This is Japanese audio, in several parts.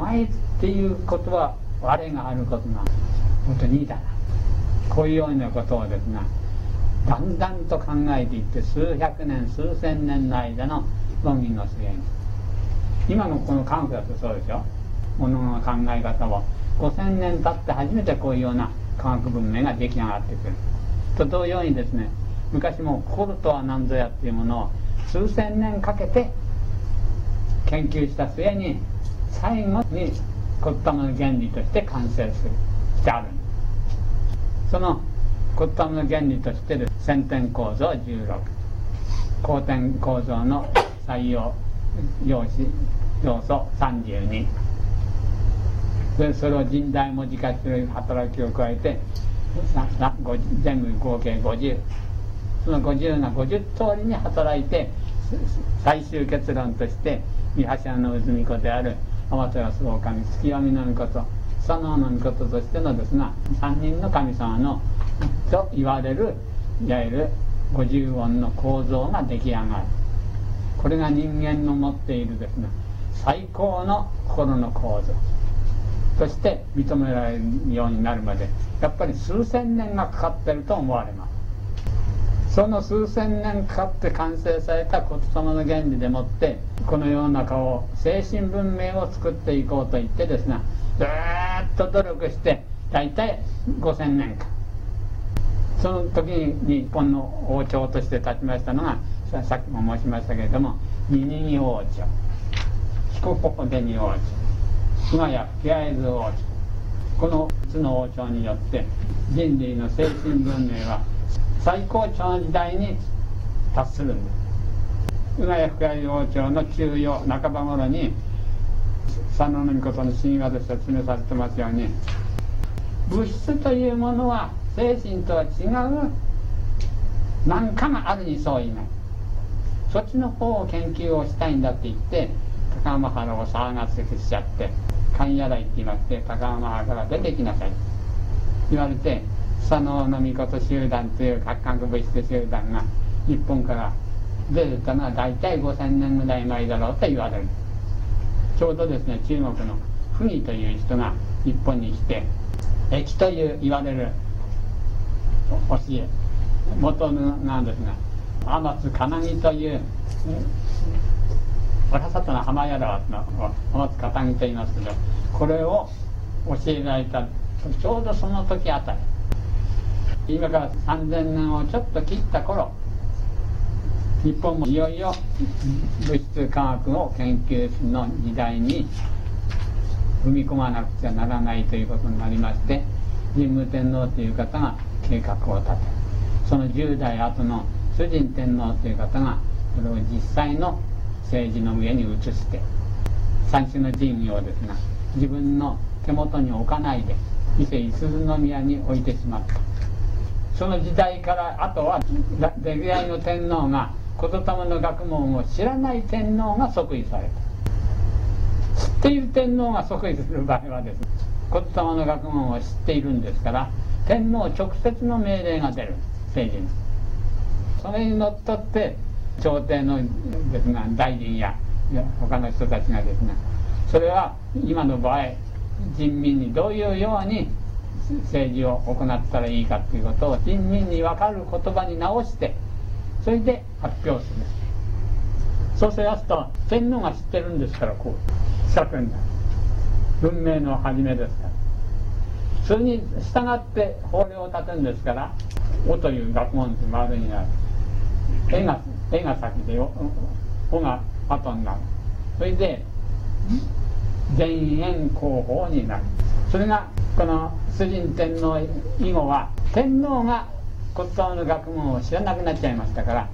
前っていうことは我があることが本当にいいだなこういうようなことをですねだんだんと考えていって数百年数千年の間の論議の末に今のこの科学だとそうですよ。ものの考え方を5000年経って初めてこういうような科学文明が出来上がってくる。と同様にですね昔も心とは何ぞやっていうものを数千年かけて研究した末に最後にコッタムの原理として完成する。してあるそのコッタムの原理としてる先天構造16後天構造の採用要素要素32でそれを人大文字化する働きを加えて全部合計50その50が50通りに働いて最終結論として三橋の渦巫女である天照大神月読みの御事佐野の御事としてのですが3人の神様のと言われるいわゆる50音の構造が出来上がる。これが人間の持っているですね最高の心の構造。として認められるようになるまでやっぱり数千年がかかってると思われます。その数千年かかって完成された言霊の原理でもってこの世の中を精神文明を作っていこうと言ってですねずっと努力して大体5000年間。その時に日本の王朝として立ちましたのがさっきも申しましたけれども二二王朝。彦ポデニ王朝。今やピアエズ王朝。この3つの王朝によって人類の精神文明は最高潮の時代に達するんです宇賀谷深谷王朝の中庸半ば頃に佐野の御事の神話で説明されてますように物質というものは精神とは違う何かがあるにそういない。そっちの方を研究をしたいんだって言って高浜原を騒がせしちゃって勘やらいって言いまして高浜原から出てきなさい。言われて佐野の御事集団という核核物質集団が日本から出てたのは大体5000年ぐらい前だろうと言われる。ちょうどですね中国の溥儀という人が日本に来て駅という言われる教え元なんですが天津金木というおらさとの浜屋だの天津片木と言いますけどこれを教えられたちょうどその時あたり今から3000年をちょっと切った頃日本もいよいよ物質科学を研究の時代に踏み込まなくちゃならないということになりまして神武天皇という方が計画を立てその10代後の主人天皇という方がそれを実際の政治の上に移して三種の神器をですが自分の手元に置かないで伊勢五十宮に置いてしまった。その時代からあとは出来合いの天皇が言霊の学問を知らない天皇が即位された。知っている天皇が即位する場合はですね言霊の学問を知っているんですから天皇直接の命令が出る政治にそれにのっとって朝廷のですが大臣や他の人たちがですねそれは今の場合人民にどういうように政治を行ったらいいかということを人民に分かる言葉に直してそれで発表する。そうしますと天皇が知ってるんですからこう四角になる文明の初めですから。それに従って法令を立てるんですから「お」という学問って丸になる「絵が絵が先で「お」おが後になる。それで前縁後方になる。それがこの崇神天皇以後は天皇が骨董の学問を知らなくなっちゃいましたから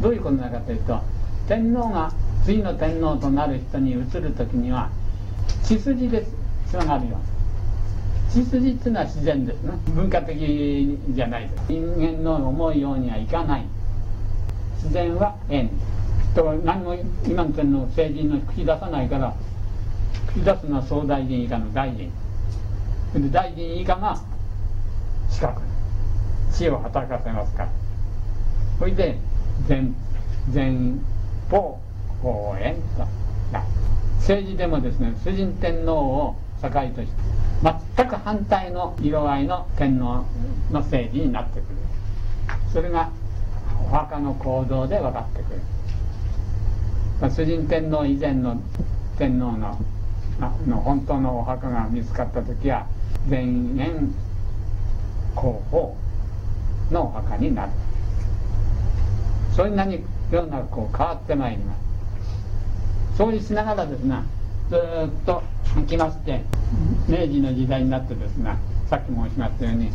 どういうことなのかというと天皇が次の天皇となる人に移る時には血筋でつながるよ血筋っていうのは自然ですね。文化的じゃないです。人間の思うようにはいかない。自然は縁。と何も今の天皇政治の口出さないから口出すのは総大臣以下の大臣で大臣以下が四角知恵を働かせますから。それで前前方後円と政治でもですね崇神天皇を境として全く反対の色合いの天皇の政治になってくる。それがお墓の行動で分かってくる。崇神天皇以前の天皇のの本当のお墓が見つかった時は前縁後方のお墓になる。そんなに世の中こう変わってまいります。そうしながらですがずっと来まして明治の時代になってですがさっき申しましたように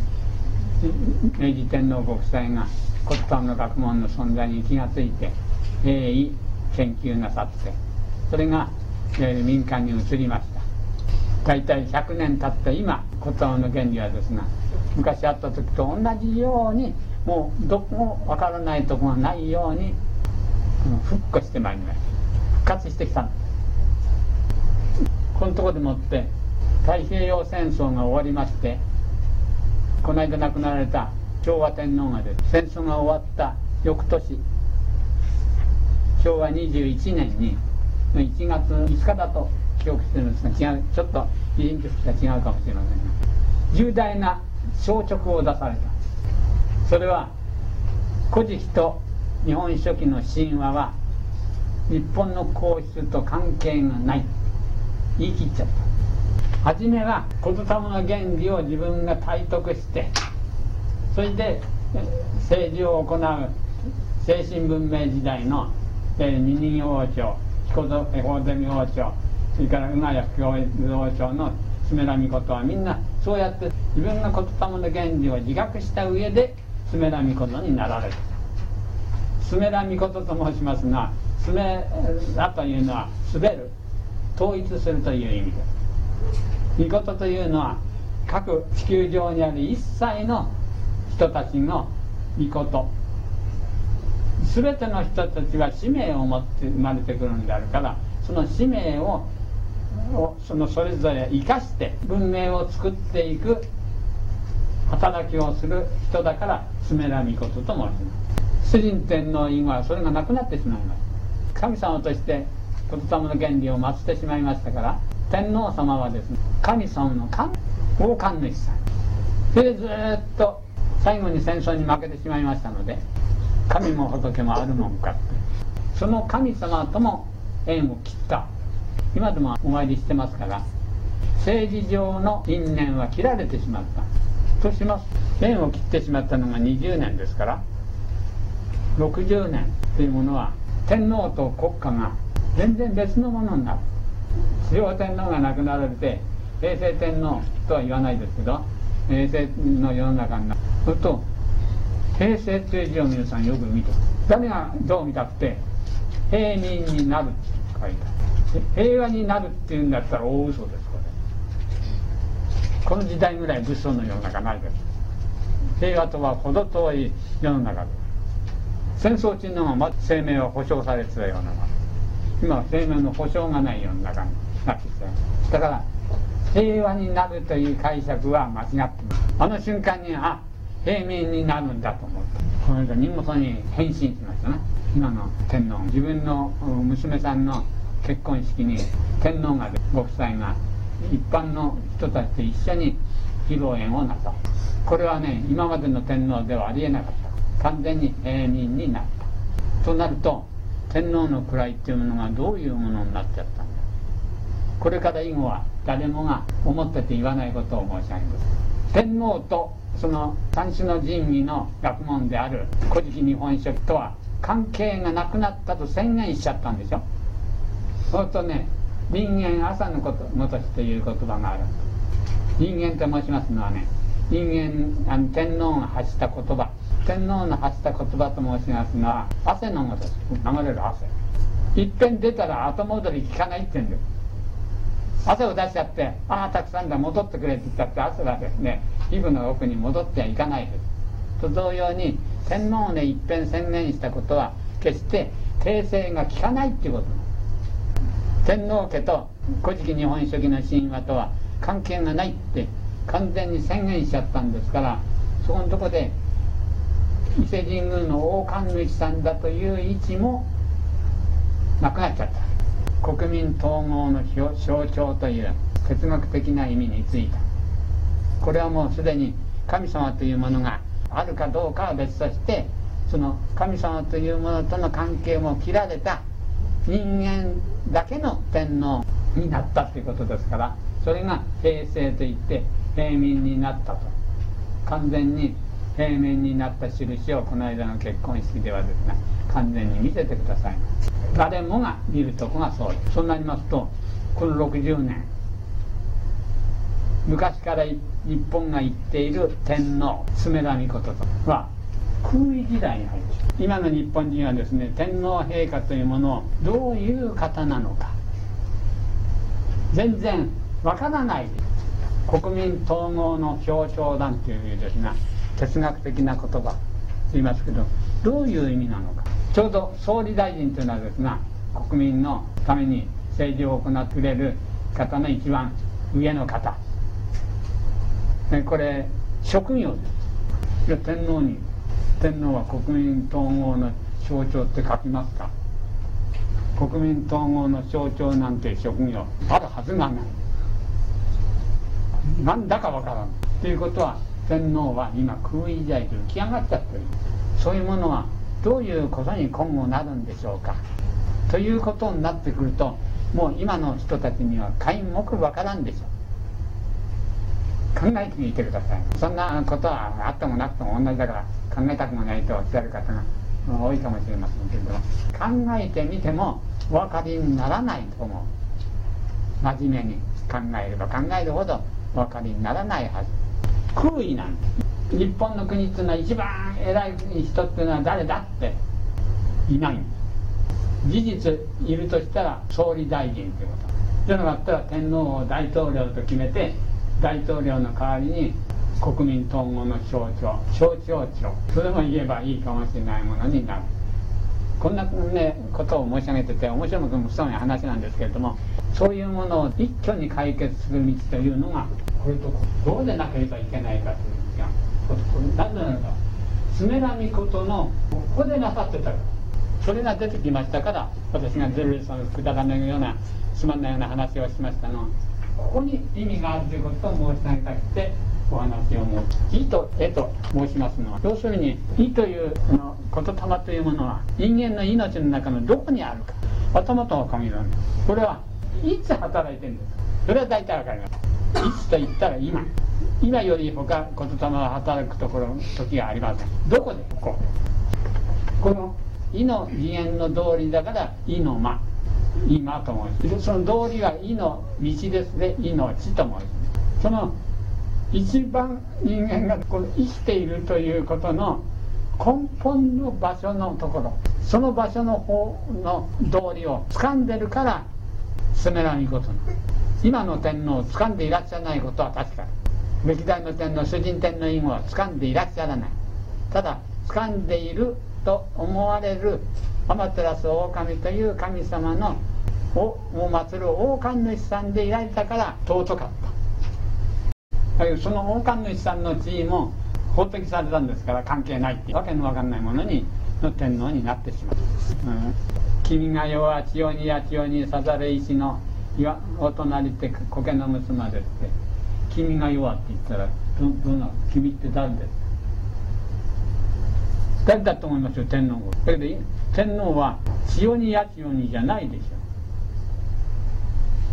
明治天皇ご夫妻が骨董の学問の存在に気がついて鋭意研究なさってそれが、えー、民間に移りました。大体100年経った今骨董の原理はですが昔あった時と同じようにもうどこもわからないとこがないように復活してまいりました。復活してきたんですこのとこでもって太平洋戦争が終わりましてこの間亡くなられた昭和天皇がです戦争が終わった翌年昭和21年に1月5日だと。記憶してるんですが違うちょっと日人としては違うかもしれませんが重大な消直を出された。それは「古事記」と「日本書紀」の神話は日本の皇室と関係がない。言い切っちゃった。初めは言霊の原理を自分が体得してそれで政治を行う精神文明時代の二人王朝彦ゼ王朝それから宇賀谷教王朝のスメラミコトはみんなそうやって自分が言霊の原理を自覚した上でスメラミコトになられたスメラミコトと申しますがスメラというのは滑る統一するという意味です御事というのは各地球上にある。一切の人たちの御事全ての人たちは使命を持って生まれてくるんであるからその使命ををそのそれぞれ生かして文明を作っていく働きをする人だからスメラミコトと申します。主人天皇以外はそれがなくなってしまいます。神様として仏様の原理を祀ってしまいましたから天皇様はですね神様の神王冠主さんそれでずっと最後に戦争に負けてしまいましたので神も仏もあるもんかって。その神様とも縁を切った。今でもお参りしてますから政治上の因縁は切られてしまった。とします縁を切ってしまったのが20年ですから60年というものは天皇と国家が全然別のものになる。昭和天皇が亡くなられて平成天皇とは言わないですけど平成の世の中になる。すると平成という字を皆さんよく見て誰がどう見たって平民になるって書いてある。平和になるっていうんだったら大嘘ですこれ。この時代ぐらい物騒の世の中ないです。平和とは程遠い世の中です。戦争中のま生命は保障されてたような今は生命の保障がない世の中になってきてだから平和になるという解釈は間違ってます。あの瞬間にあ平民になるんだと思ってこの間荷物に変身しましたね今の天皇自分の娘さんの結婚式に天皇がご夫妻が一般の人たちと一緒に披露宴をなさこれはね今までの天皇ではありえなかった。完全に平民になった。となると天皇の位っていうものがどういうものになっちゃったんだ。これから以後は誰もが思ってて言わないことを申し上げます。天皇とその三種の神器の学問である「古事記日本書紀」とは関係がなくなったと宣言しちゃったんでしょ。そうするとね人間朝のこともとしという言葉がある。人間と申しますのはね人間あの天皇が発した言葉。天皇の発した言葉と申しますのは汗のごと流れる汗。いっぺん出たら後戻り効かないって言うんです汗を出しちゃってああたくさんだ戻ってくれって言ったって汗がですね皮膚の奥に戻ってはいかないです。と同様に天皇をねいっぺん宣言したことは決して訂正が効かないっていうこと。天皇家と「古事記日本書紀」の神話とは関係がないって完全に宣言しちゃったんですからそこのとこで伊勢神宮の大神主さんだという位置もなくなっちゃった。国民統合の象徴という哲学的な意味についたこれはもうすでに神様というものがあるかどうかは別としてその神様というものとの関係も切られた人間だけの天皇になったということですからそれが平成といって平民になったと。完全に平面になった印をこの間の結婚式ではですね完全に見せてください誰もが見るとこがそうです。そうなりますとこの60年昔から日本が言っている天皇爪田美ことは空位時代に入る。今の日本人はですね天皇陛下というものをどういう方なのか。全然わからない国民統合の表彰団というです。ね哲学的な言葉と言いますけどどういう意味なのか。ちょうど総理大臣というのはですね国民のために政治を行ってくれる方の一番上の方。これ職業です。天皇に天皇は国民統合の象徴って書きますか？国民統合の象徴なんて職業あるはずがない。何だかわからん。ということは天皇は今空位時代で浮き上がっちゃってる。そういうものはどういうことに今後なるんでしょうか？ということになってくるともう今の人たちには皆目わからんでしょう。考えてみてください。そんなことはあってもなくても同じだから。考えたくもないとおっしゃる方が多いかもしれませんけれども考えてみてもお分かりにならないと思う真面目に考えれば考えるほどお分かりにならないはず空位なんです日本の国っていうのは一番偉い人っていうのは誰だっていない事実いるとしたら総理大臣ということというのがあったら天皇を大統領と決めて大統領の代わりに国民統合の象徴象徴庁。それも言えばいいかもしれないものになる。こんな、ね、ことを申し上げてて面白くもそうな話なんですけれどもそういうものを一挙に解決する道というのがこれとどうでなければいけないかというんですがなぜならば爪らみことのここでなさってた。それが出てきましたから私がずるそのくだらないようなつまんないような話をしましたの。ここに意味があるということを申し上げたくてお話を申し「意」と「絵」と申しますのは要するに「意」というの言霊というものは人間の命の中のどこにあるか頭と限らないこれはいつ働いてるんですそれは大体わかりますいつと言ったら今今より他言霊は働くところ時がありませんどこでこここの「意」の次元の道理だから「意の間」今と申しその道理は「意の道」ですね「意の地」と申しその一番人間がこの生きているということの根本の場所のところその場所の方の道理を掴んでるから責められること今の天皇を掴んでいらっしゃらないことは確か。歴代の天皇主人天皇以後は掴んでいらっしゃらない。ただ掴んでいると思われる天照大神という神様のを祀る王冠主さんでいられたから尊かった。その王冠主さんの地位も法的されたんですから関係ないっていうわけのわかんないものにの天皇になってしまう、うん、君が世は千代にや千代にさざる石のやお隣って苔の娘ですって君が弱って言ったらどどうな君って誰です誰だと思いますよ。天皇だけど天皇は千代にや千代にじゃないでしょ。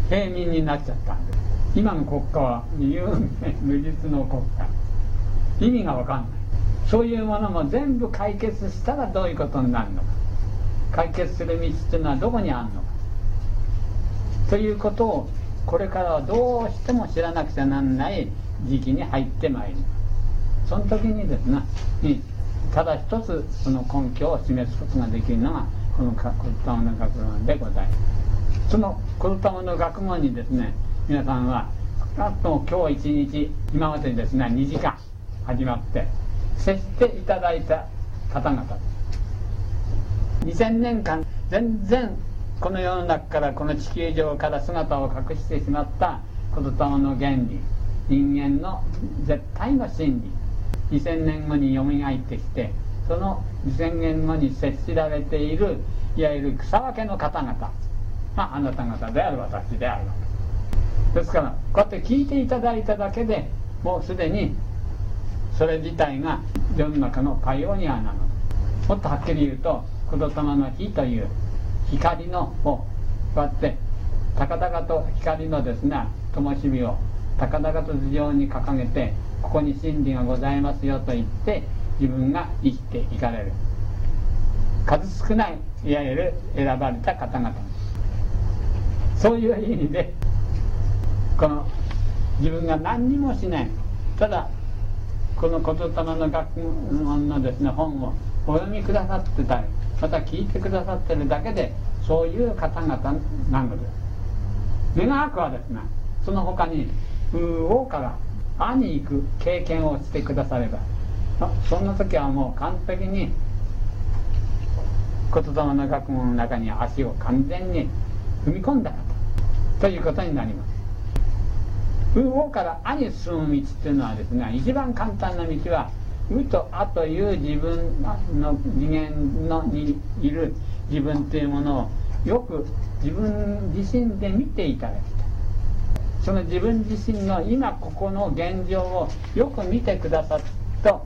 平民になっちゃったんです。今の国家は 無実の国家。意味が分かんない。そういうものも全部解決したらどういうことになるのか。解決する道っていうのはどこにあるのか。ということをこれからはどうしても知らなくちゃなんない時期に入ってまいりますその時にですねただ一つその根拠を示すことができるのがこの言霊の学問でございます。その言霊の学問にですね皆さんはあとも今日一日今までにですね2時間始まって接していただいた方々。2000年間全然この世の中からこの地球上から姿を隠してしまった言霊の原理。人間の絶対の真理。2000年後によみがえってきてその2000年後に接しられているいわゆる草分けの方々。まあ、あなた方である私である。ですからこうやって聞いていただいただけでもうすでにそれ自体が世の中のパイオニアなの。もっとはっきり言うと子供の火という光のをこうやって高々と光のですね灯火を高々と頭上に掲げてここに真理がございますよと言って自分が生きていかれる。数少ないいわゆる選ばれた方々。そういう意味でこの自分が何にもしない。ただこの言霊の学問のですね本をお読みくださってたりまた聞いてくださってるだけでそういう方々なのです。願わくはですねその他に王から会に行く経験をしてくださればそんな時はもう完璧に言霊の学問の中に足を完全に踏み込んだということになります。風王から「あ」に進む道っていうのはですね一番簡単な道は「う」と「あ」という自分の次元のにいる自分というものをよく自分自身で見ていただきたい。その自分自身の今ここの現状をよく見てくださると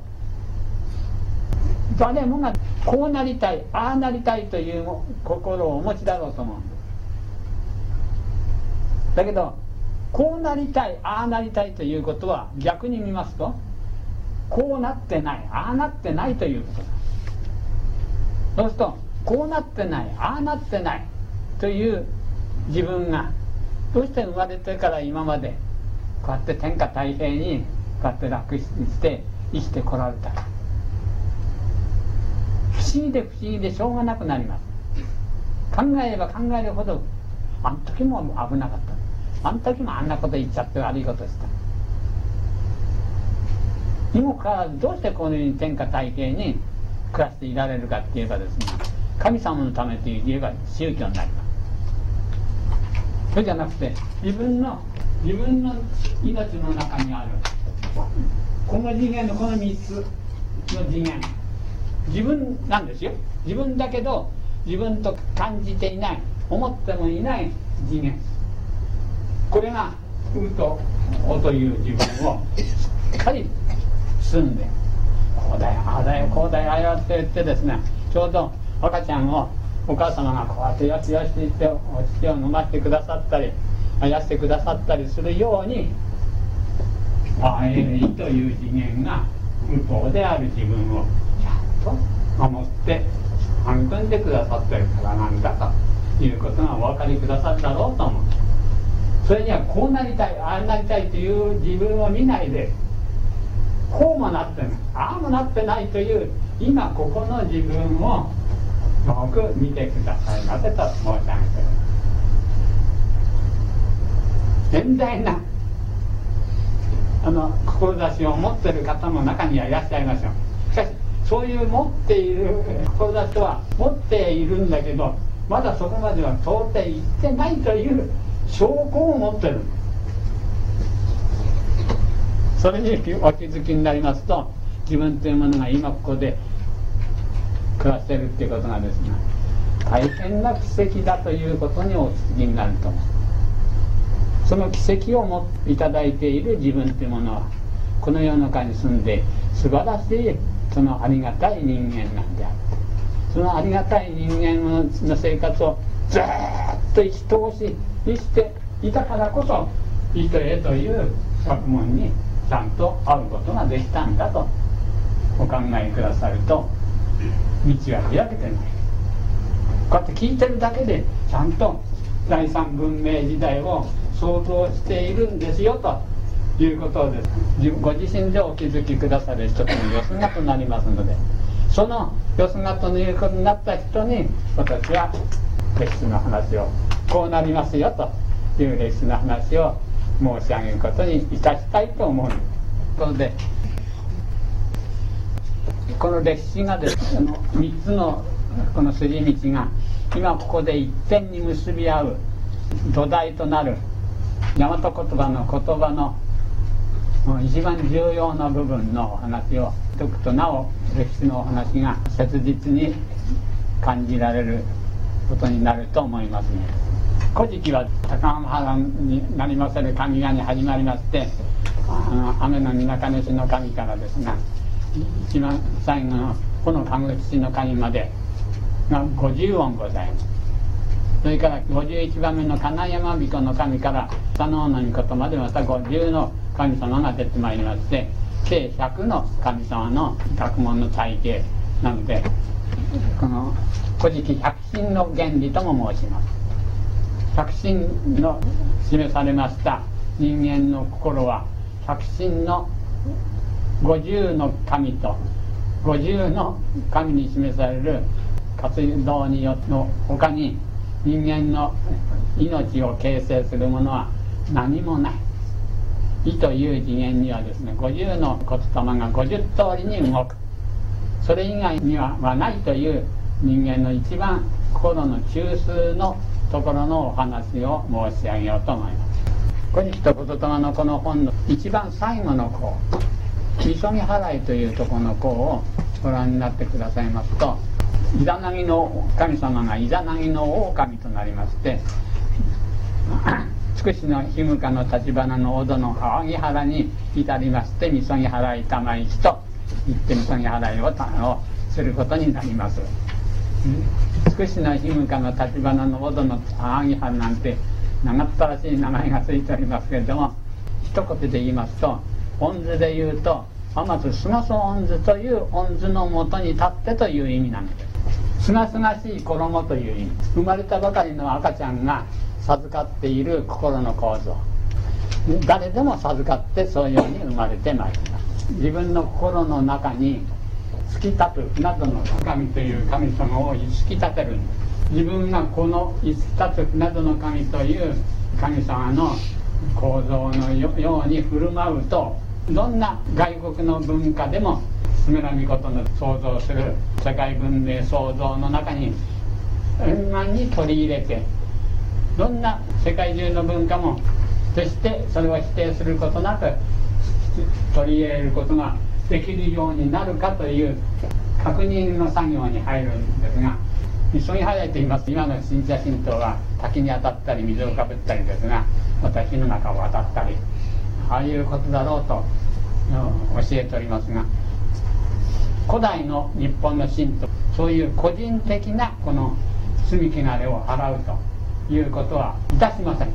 誰もがこうなりたいああなりたいという心をお持ちだろうと思うんです。だけどこうなりたいああなりたいということは逆に見ますとこうなってないああなってないということだ。そうするとこうなってないああなってないという自分がどうして生まれてから今までこうやって天下太平にこうやって楽して生きてこられたか。不思議で不思議でしょうがなくなります。考えれば考えるほどあの時も危なかった。あの時もあんなこと言っちゃって悪いことした。にもかかわらずどうしてこのように天下太平に暮らしていられるかって言えばですね神様のためと言えば宗教になります。それじゃなくて自分の自分の命の中にあるこの次元のこの3つの次元自分なんですよ。自分だけど自分と感じていない思ってもいない次元。これが「う」と「お」という自分をしっかり包んでこうだよああだよこうだよああやって言ってですねちょうど赤ちゃんをお母様がこうやってよしよしって言ってお乳を飲ませてくださったりあやしてくださったりするように「あえい」という次元が向こうである自分をちゃんと守って育んでくださってるからなんだということがお分かりくださったろうと思う。それにはこうなりたいああなりたいという自分を見ないでこうもなってないああもなってないという今ここの自分をよく見てください。ませと申し上げて遠大なあの志を持ってる方も中にはいらっしゃいましょうしかしそういう持っている志は持っているんだけどまだそこまでは到底行ってないという証拠を持ってる。それにお気づきになりますと自分というものが今ここで暮らしてるっていうことがですね大変な奇跡だということにお気づきになると思う。その奇跡をもいただいている自分というものはこの世の中に住んで素晴らしいそのありがたい人間なんであってそのありがたい人間の生活をずっと生き通し生きていたからこそ糸へという学問にちゃんと会うことができたんだとお考えくださると道は開けてない。こうやって聞いてるだけでちゃんと第三文明時代を想像しているんですよということです。ご自身でお気づきくださる一つのよすがとなりますのでそのよすがということになった人に私は歴史の話をこうなりますよという歴史の話を申し上げることにいたしたいと思うのでこの歴史がですね3つのこの筋道が今ここで一点に結び合う土台となる大和言葉の言葉の一番重要な部分のお話を解くとなお歴史のお話が切実に感じられることになると思いますね。古事記は高浜原になりませる神々に始まりましてあの雨の中主の神からですが一番最後のこの神口の神までが50音ございます。それから51番目の金山彦の神から佐野の御事までまた50の神様が出てまいりまして計100の神様の学問の体系なのでこの「古事記百神の原理」とも申します。百神の示されました。人間の心は百神の50の神と50の神に示される活動によっての他に人間の命を形成するものは何もない。意という次元にはですね50の言霊が50通りに動く。それ以外にはないという人間の一番心の中枢のところのお話を申し上げようと思います「古事記と言霊」のこの本の一番最後の項「急ぎ払い」というところの項をご覧になってくださいますとイザナギの神様がイザナギの狼となりまして筑紫の日向の立花の小戸の川木原に至りましてみそぎ払い玉市と言ってみそぎ払いををすることになります。筑紫の日向の立花の小戸の川木原なんて長ったらしい名前が付いておりますけれども一言で言いますと恩図で言うと天津菅総恩図という恩図のもとに立ってという意味なのです。すがすがしい衣という意味。生まれたばかりの赤ちゃんが授かっている心の構造。誰でも授かってそういうように生まれてまいります。自分の心の中に突き立つなどの神という神様を突き立てる自分がこの突き立つなどの神という神様の構造のように振る舞うとどんな外国の文化でもスメラミコトの創造する世界文明創造の中に円満に取り入れてどんな世界中の文化も決してそれを否定することなく取り入れることができるようになるかという確認の作業に入るんですが急ぎ早いと言います。今の信者神道は滝に当たったり水をかぶったりですがまた火の中を渡ったりああいうことだろうと教えておりますが古代の日本の神とそういう個人的なこの罪汚れを払うということはいたしません。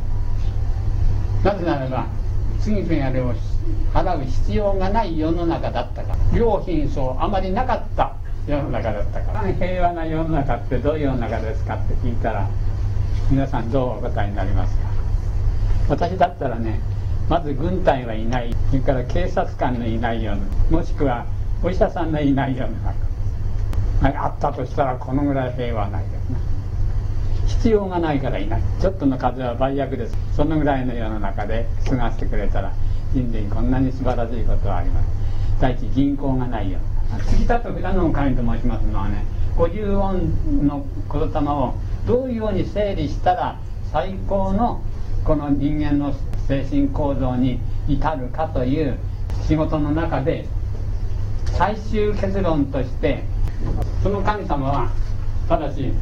なぜならば罪汚れを払う必要がない世の中だったから。良品相あまりなかった世の中だったから。平和な世の中ってどういう世の中ですかって聞いたら皆さんどうお答えになりますか？私だったらねまず軍隊はいない。それから警察官のいないようなもしくはお医者さんのいない世の中。あったとしたらこのぐらい平和ないですね必要がないからいない。ちょっとの風は倍薬です。そのぐらいの世の中で過ごしてくれたら人類こんなに素晴らしいことはあります第一銀行がないよ杉田と札の神と申しますのはね50音の言霊をどういうように整理したら最高のこの人間の精神構造に至るかという仕事の中で最終結論としてその神様はただし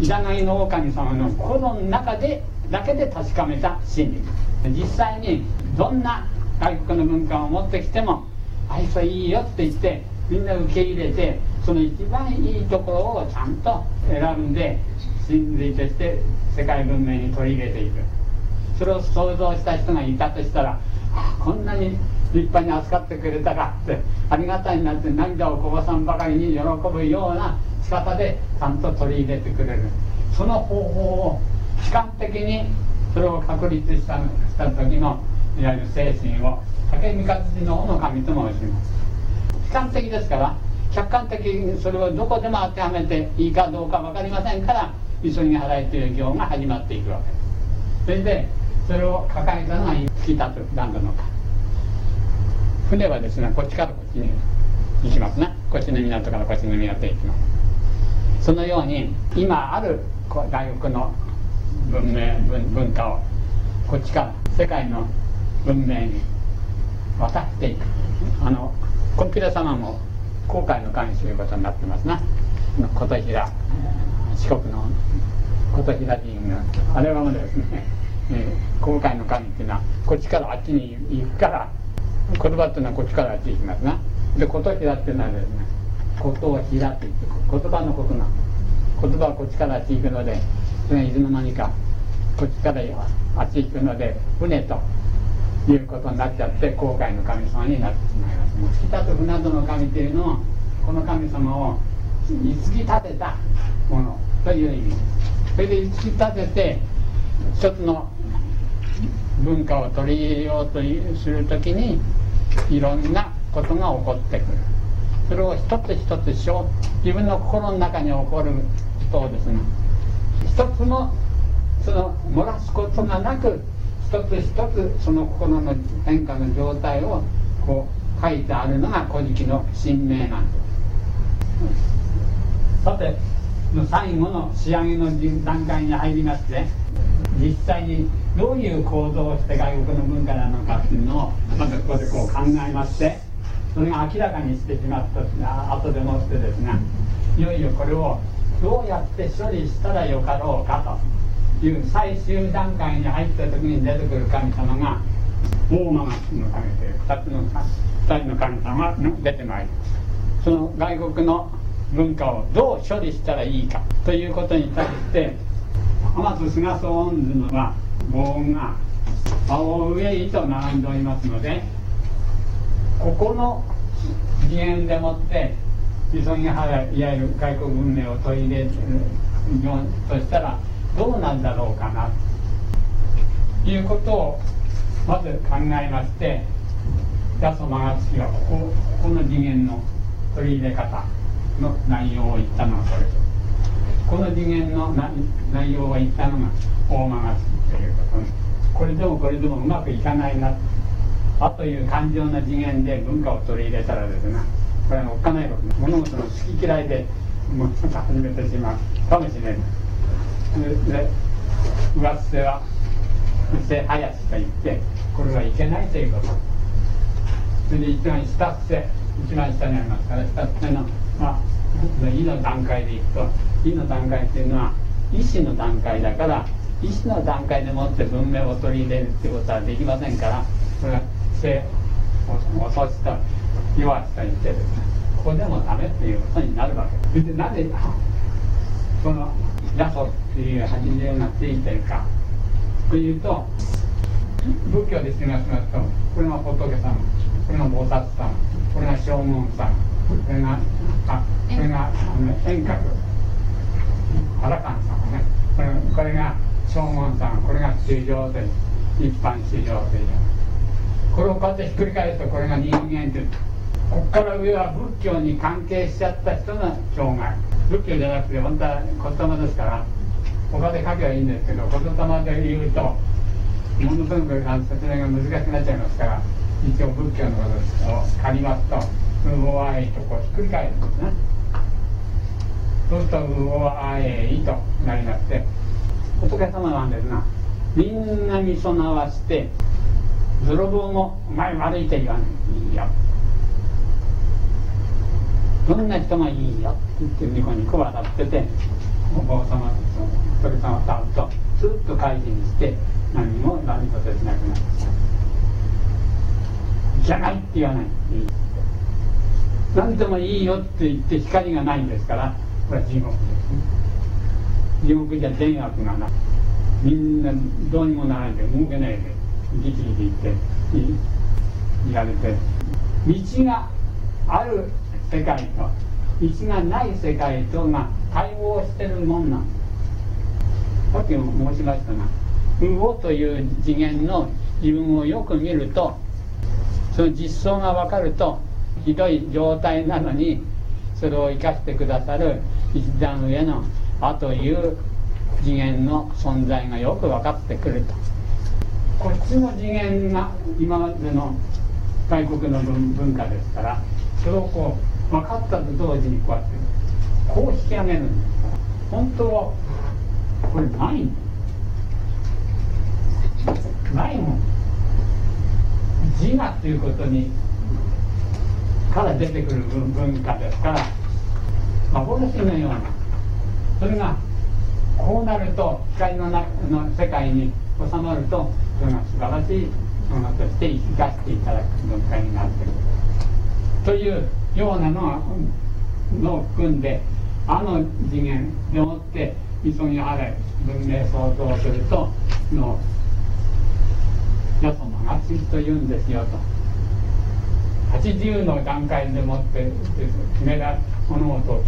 イザナギの狼様の心の中でだけで確かめた真理。実際にどんな外国の文化を持ってきてもあいついいよって言ってみんな受け入れてその一番いいところをちゃんと選んで真髄として世界文明に取り入れていく。それを想像した人がいたとしたらあこんなに立派に扱ってくれたかってありがたいなって涙をこぼさんばかりに喜ぶような仕方でちゃんと取り入れてくれる。その方法を悲観的にそれを確立したした時のいわゆる精神を竹三勝寺のの神と申します。悲観的ですから客観的にそれをどこでも当てはめていいかどうか分かりませんから急ぎ払いという行が始まっていくわけです。それでそれを抱えたのが突き立つ何度のか船はですねこっちからこっちに行きますねこっちの港からこっちの港へ行きます。そのように今ある外国の文明文化をこっちから世界の文明に渡っていく。あのコンピュラ様も航海の神ということになってますな。琴平四国の琴平神があれはもうですね、えー、航海の神っていうのはこっちからあっちに行くから言葉っていうのはこっちからあっちに行きますな。で琴平っていうのはですね琴を平って言って言葉のことな言葉はこっちからあっちに行くのでそれがいつの間にかこっちからあっち行くので船ということになっちゃって航海の神様になってしまいます北と船戸の神っていうのをこの神様をいつき立てたものという意味ですそれでいつき立てて一つの文化を取り入れようとする時にいろんなことが起こってくるそれを一つ一つしよう自分の心の中に起こることをですね一つもその漏らすことがなく一つ一つその心の変化の状態をこう書いてあるのが「古事記」の神明なんです。さて最後の仕上げの段階に入りまして実際にどういう行動をして外国の文化なのかっていうのをまずここでこう考えましてそれが明らかにしてしまった後でもってですがいよいよこれをどうやって処理したらよかろうかと。いう最終段階に入った時に出てくる神様が大間がの神という2つの2人の神様が出てまいりその外国の文化をどう処理したらいいかということに対してまず菅総恩図は棒が青上へと並んでおりますのでここの次元でもって急ぎ原いわゆる外国文明を取り入れるとしたらどうなんだろうかな。ということをまず考えまして八十間が月はここここの次元の取り入れ方の内容を言ったのがこれ。とこの次元の内容を言ったのが大間が月ということ。でこれでもこれでもうまくいかないな。あという感情な次元で文化を取り入れたらですねこれはおっかないこと。物事の好き嫌いでもう始めてしまうかもしれない。で上っ瀬は「せはやし」と言ってこれはいけないということそれで一番下っ瀬一番下にありますから下っ瀬のまあ「い」の段階でいくと「い」の段階っていうのは意思の段階だから意思の段階でもって文明を取り入れるってことはできませんからこれは「せ」遅しと弱しと言ってですねここでもダメっていうことになるわけです。でなぜこの「ヤソ」っていう始めがついてるか。というと仏教でしてみますとこれが仏様これが菩薩様これが将軍様これがあこれが遠隔原官様ね。これこれが将軍様これが修行という一般修行という。これをこうやってひっくり返すとこれが人間という。ここから上は仏教に関係しちゃった人の障害。仏教じゃなくて本当は言霊ですから他で書けばいいんですけど言霊で言うとものすごく説明が難しくなっちゃいますから一応仏教のことを借りますと「うおあい」とこうひっくり返るんですね。そうすると「うおあい」となりまして仏様なんですがみんなに備わして泥棒も「お前悪い」と言わないいいよ。どんな人がいいよって言ってニコニコ笑っててお坊様仏様と会うとスッと開示にして何も何事しなくなっちゃう。じゃないって言わない。何でもいい。よって言って光がない。んですからこれは地獄ですね地獄じゃ善悪がない。みんなどうにもならないで動けない。でギチギチ言って言われて道がある世界と道がない。世界とが対応してるもんなんさっきも申しましたが「魚」という次元の自分をよく見るとその実相が分かるとひどい状態なのにそれを生かしてくださる一段上の「あ」という次元の存在がよく分かってくると。こっちの次元が今までの外国の文化ですからそれをこう分かったと同時にこうやってこう引き上げるんです。本当はこれない。ないもん。自我っていうことにから出てくる文化ですから幻のような。それがこうなると光のなの世界に収まるとそれが素晴らしいものとして生かしていただく文化になっている。というようなののを含んであの次元でもって急ぎ払い文明創造するとのよそのがちと言うんですよと。80の段階でもって決めら物事を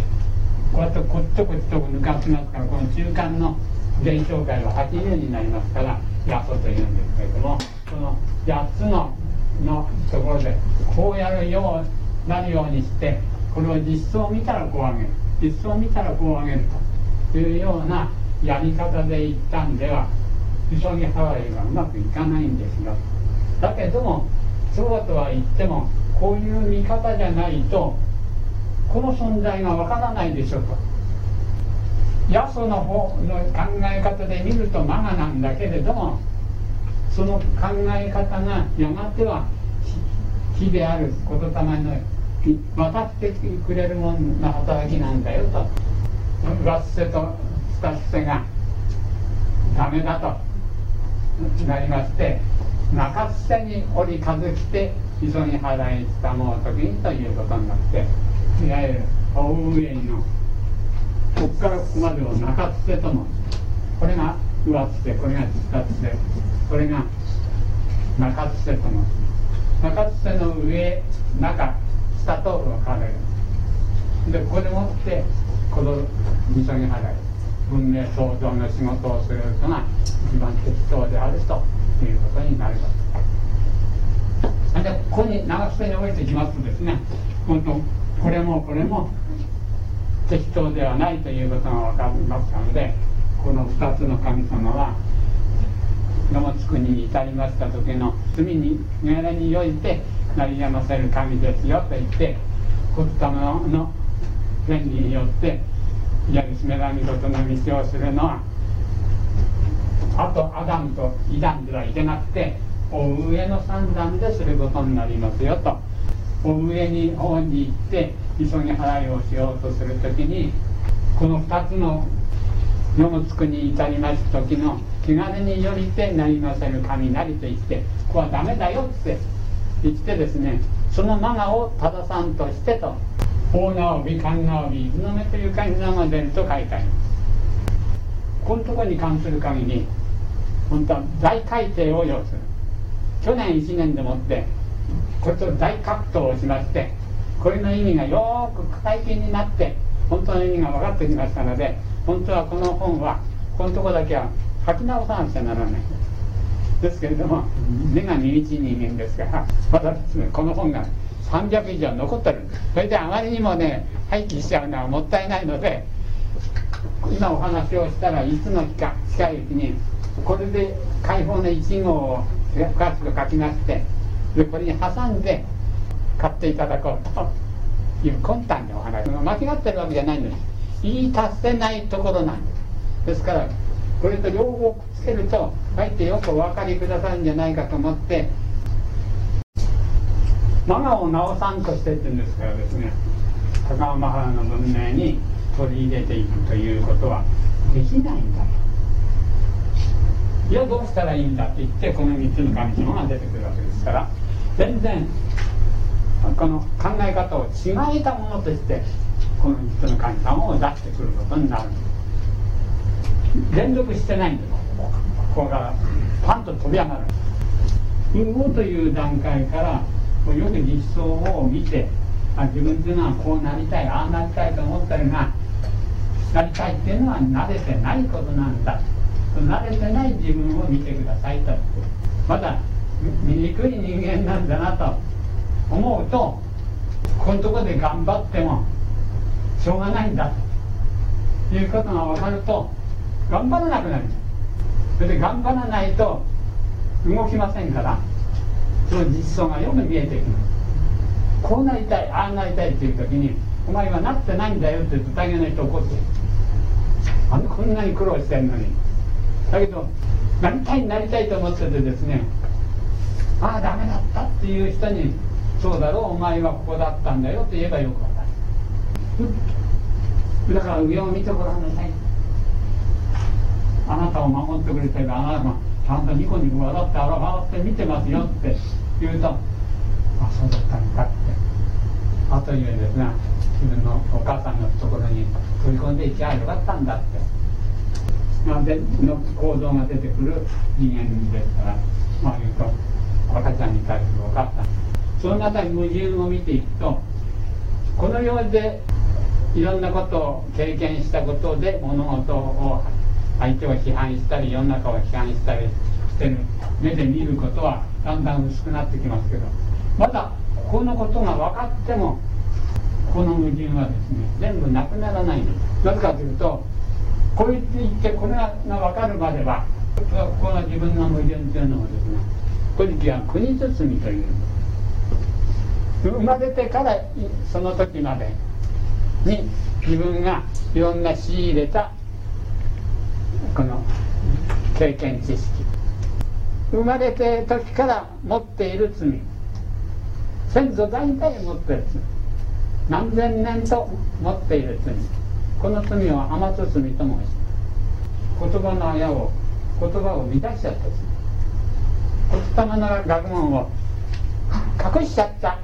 こうやってこっちとこっちと抜かしますからこの中間の現象界は80になりますからヤソというんですけれどもその8つののところでこうやるようなるようにしてこれを実相を見たらこう上げる実相を見たらこう上げるというようなやり方でいったんでは急ぎ払いがうまくいかないんですよ。だけどもそうとは言ってもこういう見方じゃないとこの存在がわからないでしょうと。ヤソの方の考え方で見るとマガなんだけれどもその考え方がやがては火である言霊の渡ってくれるものの働きなんだよと。ワッセとスタッセがダメだと。なりまして中伏せに折り数来て急ぎ払いしたもう時にということになっていわゆる大上のここからここまでを中伏せともこれが上伏せこれが下伏せこれが中伏せとも。中伏せの上中下と分かれるでここでもってこの急ぎ払い文明創造の仕事をする人が一番適当であるということになります。でここに長捨てに置いていきますとですね本当これもこれも適当ではないということが分かりますのでこの2つの神様は野茂津国に至りました時の罪に命において鳴りやませる神ですよと言って言霊の原理によっていわゆるスメラミコとの道をするのはあとアダムとイダンではいけなくてお上の三段ですることになりますよと。お上に方に行って急ぎ払いをしようとする時にこの2つの世のつくに至ります時の気軽によりてなりませる雷と言ってここはダメだよって言ってですねそのマガを正さんとしてと大縄帯神縄帯伊豆の目という漢字が出ると書いてあります。このところに関する限り本当は大改定を要する。去年1年でもってこれと大格闘をしましてこれの意味がよーく体験になって本当の意味が分かってきましたので本当はこの本はこのとこだけは書き直さなくちゃならない。ですけれども目が身内人間ですからまだですねこの本が300以上残ってるそれであまりにもね廃棄しちゃうのはもったいないので今お話をしたらいつの日か近いうちにこれで解放の1号を詳しく書きましてでこれに挟んで買っていただこうという魂胆でお話間違ってるわけじゃないんです。言い達せないところなんです。ですからこれと両方くっつけるとかえってよくお分かりくださるんじゃないかと思ってマガを直さんとしてって言うんですからですね高尾マハラの文明に取り入れていくということはできないんだと。いやどうしたらいいんだって言ってこの3つの神様が出てくるわけですから全然この考え方を違えたものとしてこの3つの神様を出してくることになる連続してないんです。ここからパンと飛び上がる。運動という段階からよく実相を見てあ自分っていうのはこうなりたいああなりたいと思ったりがなりたいっていうのは慣れてないことなんだ。慣れてない自分を見てくださいと。まだ醜い人間なんだなと。思うとこのとこで頑張ってもしょうがないんだ。ということが分かると頑張らなくなるそれで頑張らないと動きませんからその実相がよく見えてきますこうなりたいああなりたいっていう時にお前はなってないんだよって言うと大変な人怒ってあんこんなに苦労してんのに。だけどなりたいなりたいと思っててですねああダメだったっていう人にそうだろうお前はここだったんだよって言えばよくわかる。だから上を見てごらんなさい。あなたを守ってくれてるあなたがちゃんとニコニコ笑って笑って見てますよって言うとあそうだったんだってあというですね自分のお母さんのところに飛び込んでいきゃよかったんだってなんでの行動が出てくる人間ですからまあ言うと赤ちゃんに対するお母さんその中に矛盾を見ていくとこの世でいろんなことを経験したことで物事を相手を批判したり世の中を批判したりしてる。目で見ることはだんだん薄くなってきますけど。まだここのことが分かってもこの矛盾はですね全部なくならないんですなぜかというとこう言って言ってこれが分かるまではこの自分の矛盾というのをですね古事記は国包みという。生まれてからその時までに自分がいろんな仕入れたこの経験知識。生まれて時から持っている罪。先祖代々持っている罪。何千年と持っている罪。この罪を天津罪と申し言葉の綾を言葉を乱しちゃった罪。言霊の学問を隠しちゃった。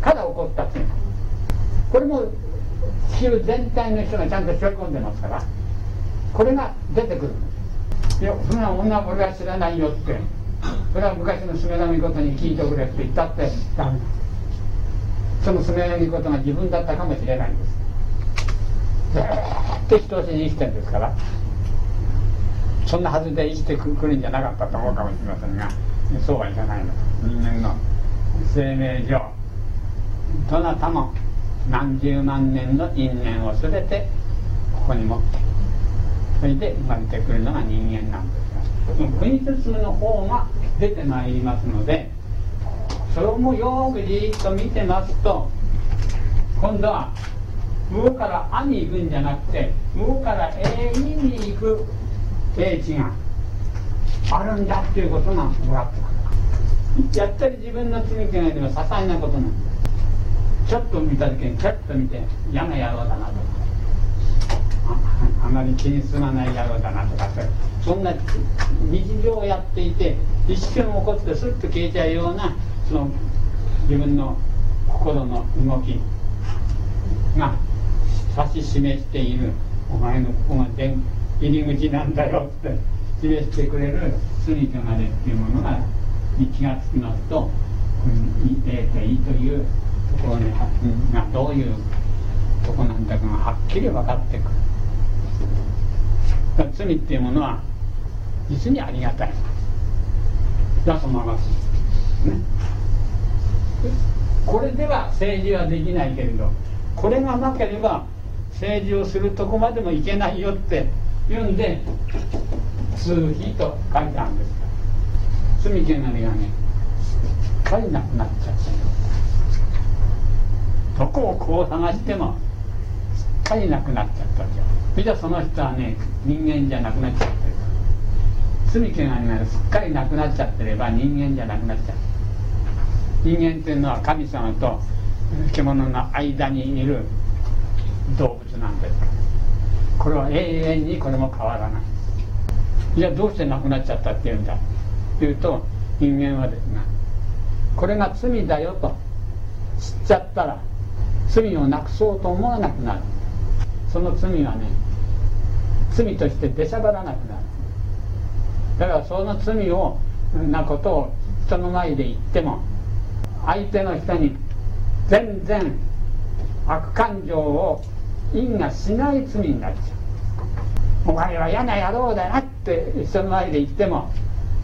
から起こった罪。これも地球全体の人がちゃんと背負い込んでますから。これが出てくる。いやそんな女は俺は知らないよって。それは昔の菅波ことに聞いてくれって言ったってダメ。その菅波ことが自分だったかもしれないんです。ずっと人しに生きてるんですから。そんなはずで生きてくるんじゃなかったと思うかもしれませんが。そうはいかないの。人間の生命上。どなたも何十万年の因縁を全てここに持ってそれで生まれてくるのが人間なんですが国進の方が出てまいりますのでそれもよくじっと見てますと今度は上から「あ」に行くんじゃなくて上から「えい」に行く英知があるんだっていうことが分かってくる。やったり自分の罪気がいでも些細なことなんです。ちょっと見た時にちょっと見て嫌な野郎だなと。あまり気に済まない野郎だなとかそんな日常をやっていて一瞬起こってスッと消えちゃうようなその自分の心の動きが指し示しているお前のここが入り口なんだよって示してくれる罪となれっていうものがに気がつきますと、うん、えー、といいというところにがどういうとこなんだかがはっきり分かってくる。罪っていうものは実にありがたい。だと思いますね。これでは政治はできないけれどこれがなければ政治をするとこまでもいけないよって言うんで通費と書いてあるんです。罪汚れがねすっかりなくなっちゃったどこをこう探してもすっかりなくなっちゃったじゃんわけじゃその人はね人間じゃなくなっちゃってる。罪気がすっかりなくなっちゃってれば人間じゃなくなっちゃう。人間っていうのは神様と獣の間にいる動物なんですこれは永遠にこれも変わらない。じゃあどうしてなくなっちゃったっていうんだ？というと人間はですねこれが罪だよと。知っちゃったら罪をなくそうと思わなくなる。その罪はね罪として出しゃばらなくなる。だからその罪をなことを人の前で言っても相手の人に全然悪感情を因果しない罪になっちゃう。お前は嫌な野郎だなって人の前で言っても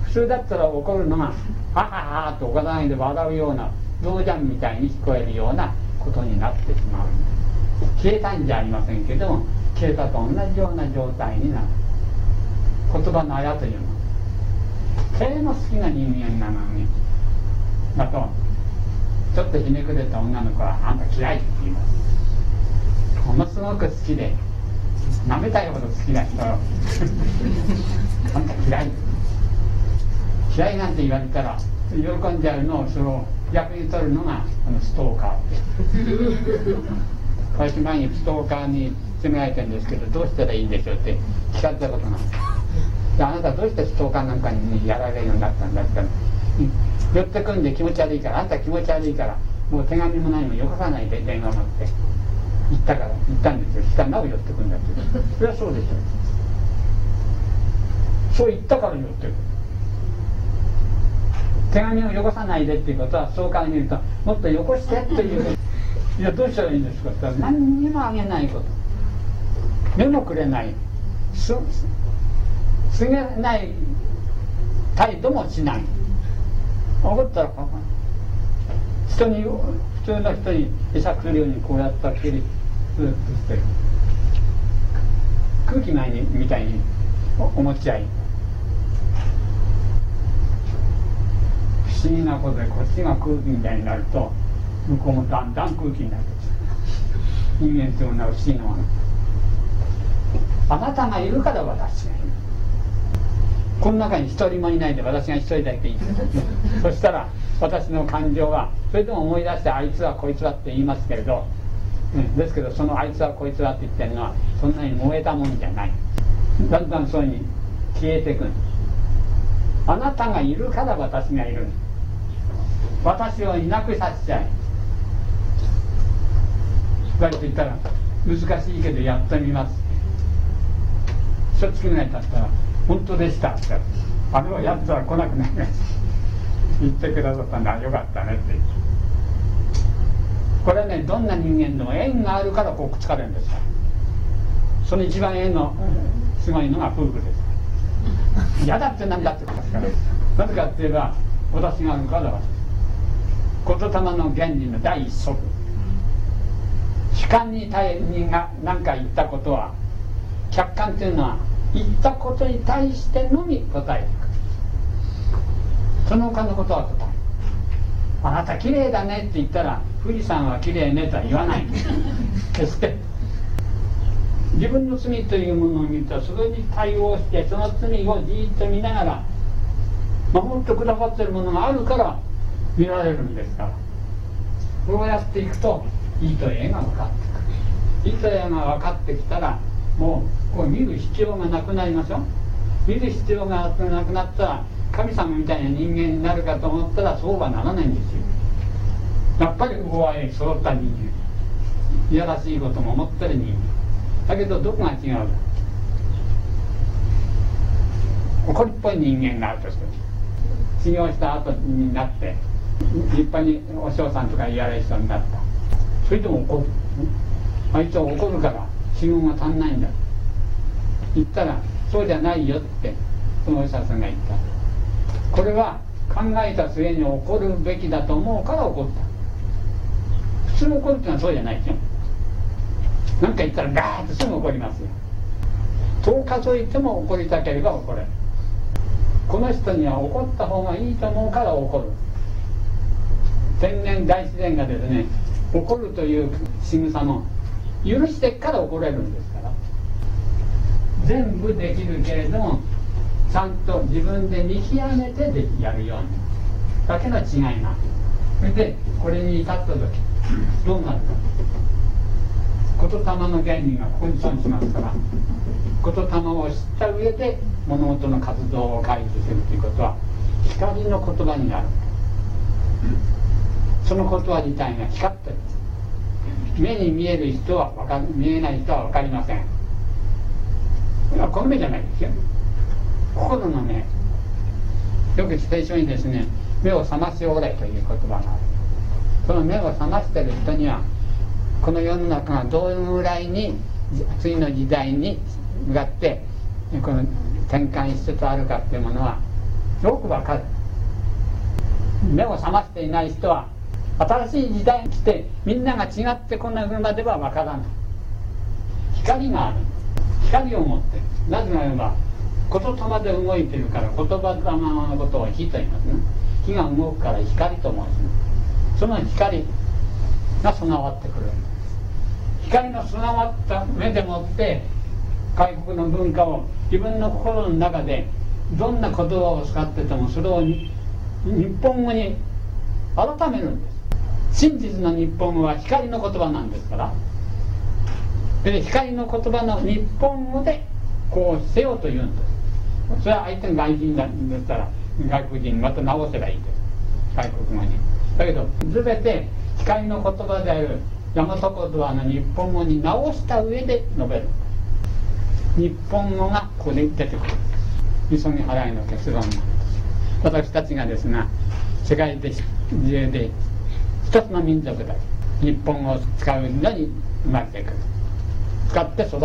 普通だったら怒るのが「ははは」とおかないで笑うような道ジャンみたいに聞こえるようなことになってしまう。消えたんじゃありませんけども消えたと同じような状態になる。言葉のあやというの手の好きな人間なのにだとちょっとひねくれた女の子は「あんた嫌い」って言います。ものすごく好きで舐めたいほど好きな人。あんた嫌い。嫌いなんて言われたら喜んじゃうのをそれを逆に取るのがあのストーカーって。私前にストーカーに責められてるんですけどどうしたらいいんでしょうって聞かれたことがであなたどうしてストーカーなんかにやられるようになったんだって。言ったら、寄ってくんで気持ち悪いからあんた気持ち悪いからもう手紙も何もよこさないで電話持って。行ったから行ったんですよ。したらなお寄ってくんだって。それはそうでしょ。そう言ったから。寄ってくる手紙をよこさないでっていうことはそうから見るともっとよこしてっていういやどうしたらいいんですかって言ったら何にもあげないこと。目もくれない。すすげない態度もしない。怒ったら人に普通の人に餌くるようにこうやったっきりスーッとして空気ないみたいに思っちゃい。不思議なことでこっちが空気みたいになると向こうもだんだん空気になって人間っていうのは不思議なものあなたがいるから私がいるこの中に一人もいないで私が一人だけいるそしたら私の感情はそれでも思い出してあいつはこいつはって言いますけれど、うん、ですけどそのあいつはこいつはって言ってるのはそんなに燃えたもんじゃない。だんだんそういうふうに消えていくあなたがいるから私がいる。私をいなくさせちゃい2人と言ったら難しいけどやってみます。一月ぐらい経ったら「本当でした」ってあれはやったら来なくなりました言ってくださったんだよかったねって。これねどんな人間でも縁があるからこうくっつかれるんです。その一番縁のすごいのが夫婦です。嫌だって何だってことですから。なぜかって言えば私があるから言霊の原理の第一則主観に対にが何か言った。ことは客観というのは言った。ことに対してのみ答えていくその他のことは答えあなた綺麗だねって言ったら富士山は綺麗ねとは言わない。決して自分の罪というものを見るとそれに対応してその罪をじっと見ながら守ってくださってるものがあるから見られるんですからこうやっていくと。いいと絵が分かってくるいいと絵が分かってきたらもうこう見る必要がなくなりますよ。見る必要がなくなったら神様みたいな人間になるかと思ったらそうはならないんですよ。やっぱり大合い揃った人間。いやらしいことも思ってる人間。だけどどこが違う？か怒りっぽい人間があるとして。修行した後になって立派にお嬢さんとか言われる人になった。それでも怒るあいつは怒るから修行が足んないんだ。言ったらそうじゃないよってそのお医者さんが言った。これは考えた末に怒るべきだと思うから怒った。普通怒るってのはそうじゃないですよ何か言ったらガーッとすぐ怒りますよ。10日数えても怒りたければ怒れる。この人には怒った方がいいと思うから怒る。天然大自然がですね怒るという仕草も許してから怒れるんですから。全部できるけれどもちゃんと自分で見極めてでやるように。だけの違いがそれでこれに至った時どうなるか。言霊の原理がここに存しますから。言霊を知った上で物事の活動を回避するということは光の言葉になる。その言葉自体が光ってる。目に見える人は分か見えない人は分かりません。これはこの目じゃないですよ。心の目。よく聖書にですね目を覚ましおれという言葉がある。その目を覚ましてる人にはこの世の中がどのぐらいに次の時代に向かってこの転換しつつあるかっていうものはよくわかる。目を覚ましていない人は新しい時代に来てみんなが違ってこんなまではわからない。光がある。光を持って。なぜならば言霊で動いてるから言葉霊のことを火と言いますね。火が動くから光と申しますその光が備わってくる。光の備わった目でもって外国の文化を自分の心の中でどんな言葉を使っててもそれを日本語に改めるんです。真実の日本語は光の言葉なんですから。で光の言葉の日本語でこうせよと言うんです。それは相手が外人だったら外国人また直せばいいです。外国語に。だけど全て光の言葉である大和言葉の日本語に直した上で述べる。日本語がここで出てくる。急ぎ払いの結論。私たちがですが世界で中で一つの民族だ。け日本語を使うのに生まれてくる使って育って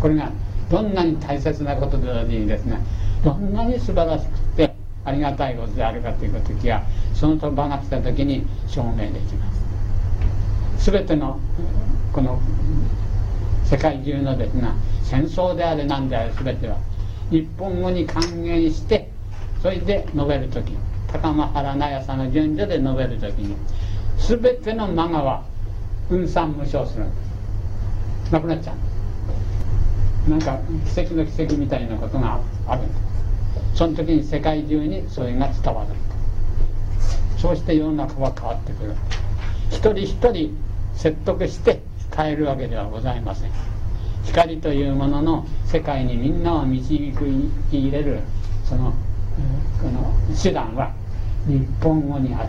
これがどんなに大切なことでありですね。どんなに素晴らしくてありがたいことであるかという時はその場が来た時に証明できます。全てのこの世界中のですが戦争であれ何であれ全ては日本語に還元してそれで述べる時。高間原那屋さんの順序で述べる時に全てのマガは分散無償する。んですなくなっちゃう。なんか奇跡の奇跡みたいなことがある。んですその時に世界中にそれが伝わる。そうして世の中は変わってくる。一人一人説得して変えるわけではございません。光というものの世界にみんなを導き入れるそのこの手段は日本語にある